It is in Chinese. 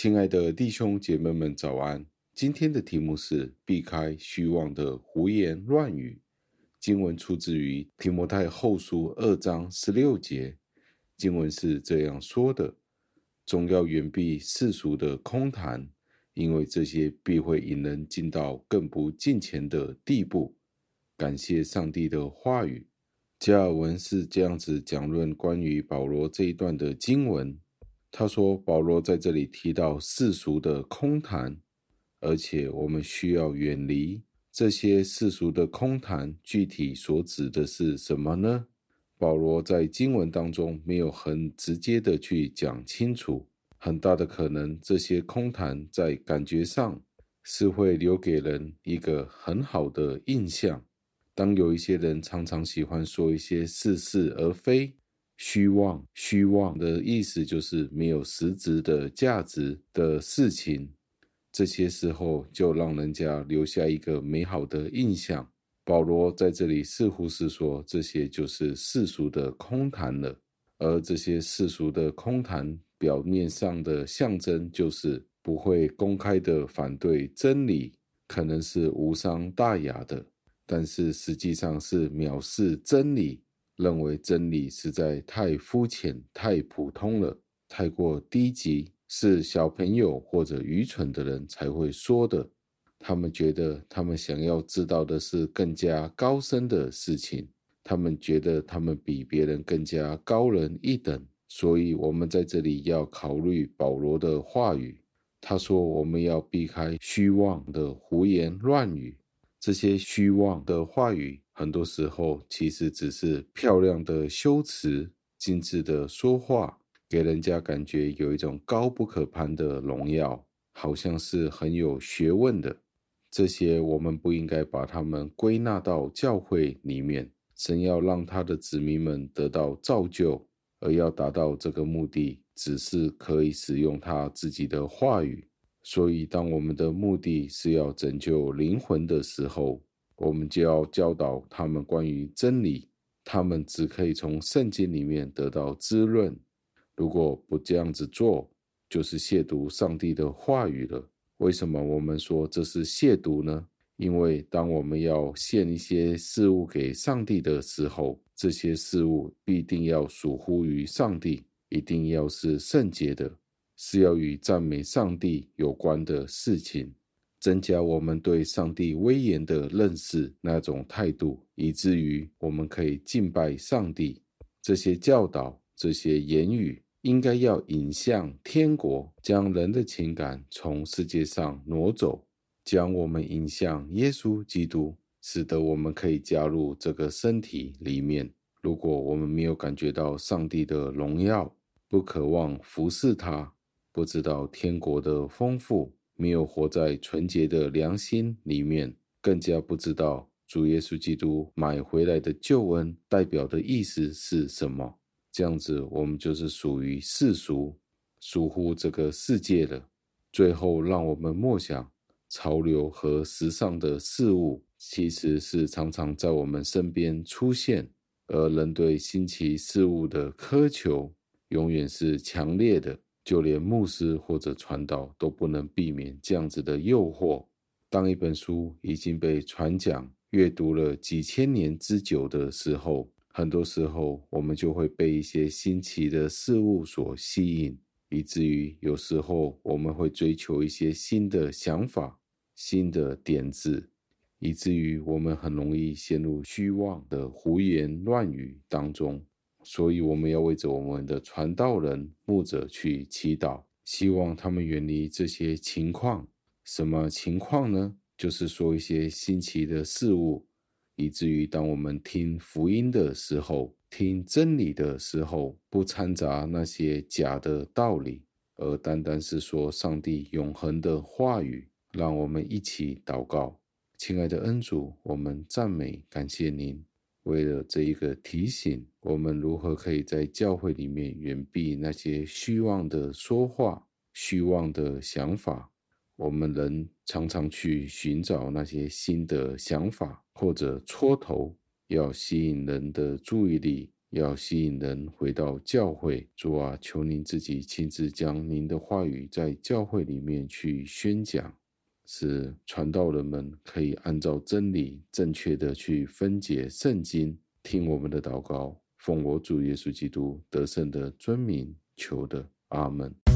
亲爱的弟兄姐妹们，早安！今天的题目是避开虚妄的胡言乱语。经文出自于提摩太后书二章十六节，经文是这样说的：“总要远避世俗的空谈，因为这些必会引人进到更不敬虔的地步。”感谢上帝的话语。加尔文是这样子讲论关于保罗这一段的经文。他说：“保罗在这里提到世俗的空谈，而且我们需要远离这些世俗的空谈。具体所指的是什么呢？保罗在经文当中没有很直接的去讲清楚。很大的可能，这些空谈在感觉上是会留给人一个很好的印象。当有一些人常常喜欢说一些似是而非。”虚妄，虚妄的意思就是没有实质的价值的事情。这些时候就让人家留下一个美好的印象。保罗在这里似乎是说，这些就是世俗的空谈了。而这些世俗的空谈，表面上的象征就是不会公开的反对真理，可能是无伤大雅的，但是实际上是藐视真理。认为真理实在太肤浅、太普通了，太过低级，是小朋友或者愚蠢的人才会说的。他们觉得他们想要知道的是更加高深的事情，他们觉得他们比别人更加高人一等。所以，我们在这里要考虑保罗的话语。他说：“我们要避开虚妄的胡言乱语，这些虚妄的话语。”很多时候，其实只是漂亮的修辞、精致的说话，给人家感觉有一种高不可攀的荣耀，好像是很有学问的。这些我们不应该把它们归纳到教会里面。神要让他的子民们得到造就，而要达到这个目的，只是可以使用他自己的话语。所以，当我们的目的是要拯救灵魂的时候，我们就要教导他们关于真理，他们只可以从圣经里面得到滋润。如果不这样子做，就是亵渎上帝的话语了。为什么我们说这是亵渎呢？因为当我们要献一些事物给上帝的时候，这些事物必定要属乎于上帝，一定要是圣洁的，是要与赞美上帝有关的事情。增加我们对上帝威严的认识，那种态度，以至于我们可以敬拜上帝。这些教导、这些言语，应该要引向天国，将人的情感从世界上挪走，将我们引向耶稣基督，使得我们可以加入这个身体里面。如果我们没有感觉到上帝的荣耀，不渴望服侍他，不知道天国的丰富。没有活在纯洁的良心里面，更加不知道主耶稣基督买回来的救恩代表的意思是什么。这样子，我们就是属于世俗，属乎这个世界的。最后，让我们默想，潮流和时尚的事物，其实是常常在我们身边出现，而人对新奇事物的渴求，永远是强烈的。就连牧师或者传道都不能避免这样子的诱惑。当一本书已经被传讲、阅读了几千年之久的时候，很多时候我们就会被一些新奇的事物所吸引，以至于有时候我们会追求一些新的想法、新的点子，以至于我们很容易陷入虚妄的胡言乱语当中。所以，我们要为着我们的传道人、牧者去祈祷，希望他们远离这些情况。什么情况呢？就是说一些新奇的事物，以至于当我们听福音的时候、听真理的时候，不掺杂那些假的道理，而单单是说上帝永恒的话语。让我们一起祷告，亲爱的恩主，我们赞美感谢您。为了这一个提醒，我们如何可以在教会里面远避那些虚妄的说话、虚妄的想法？我们人常常去寻找那些新的想法或者戳头，要吸引人的注意力，要吸引人回到教会。主啊，求您自己亲自将您的话语在教会里面去宣讲，是传道人们可以按照真理正确的去分解圣经。听我们的祷告，奉我主耶稣基督得胜的尊名求的，阿门。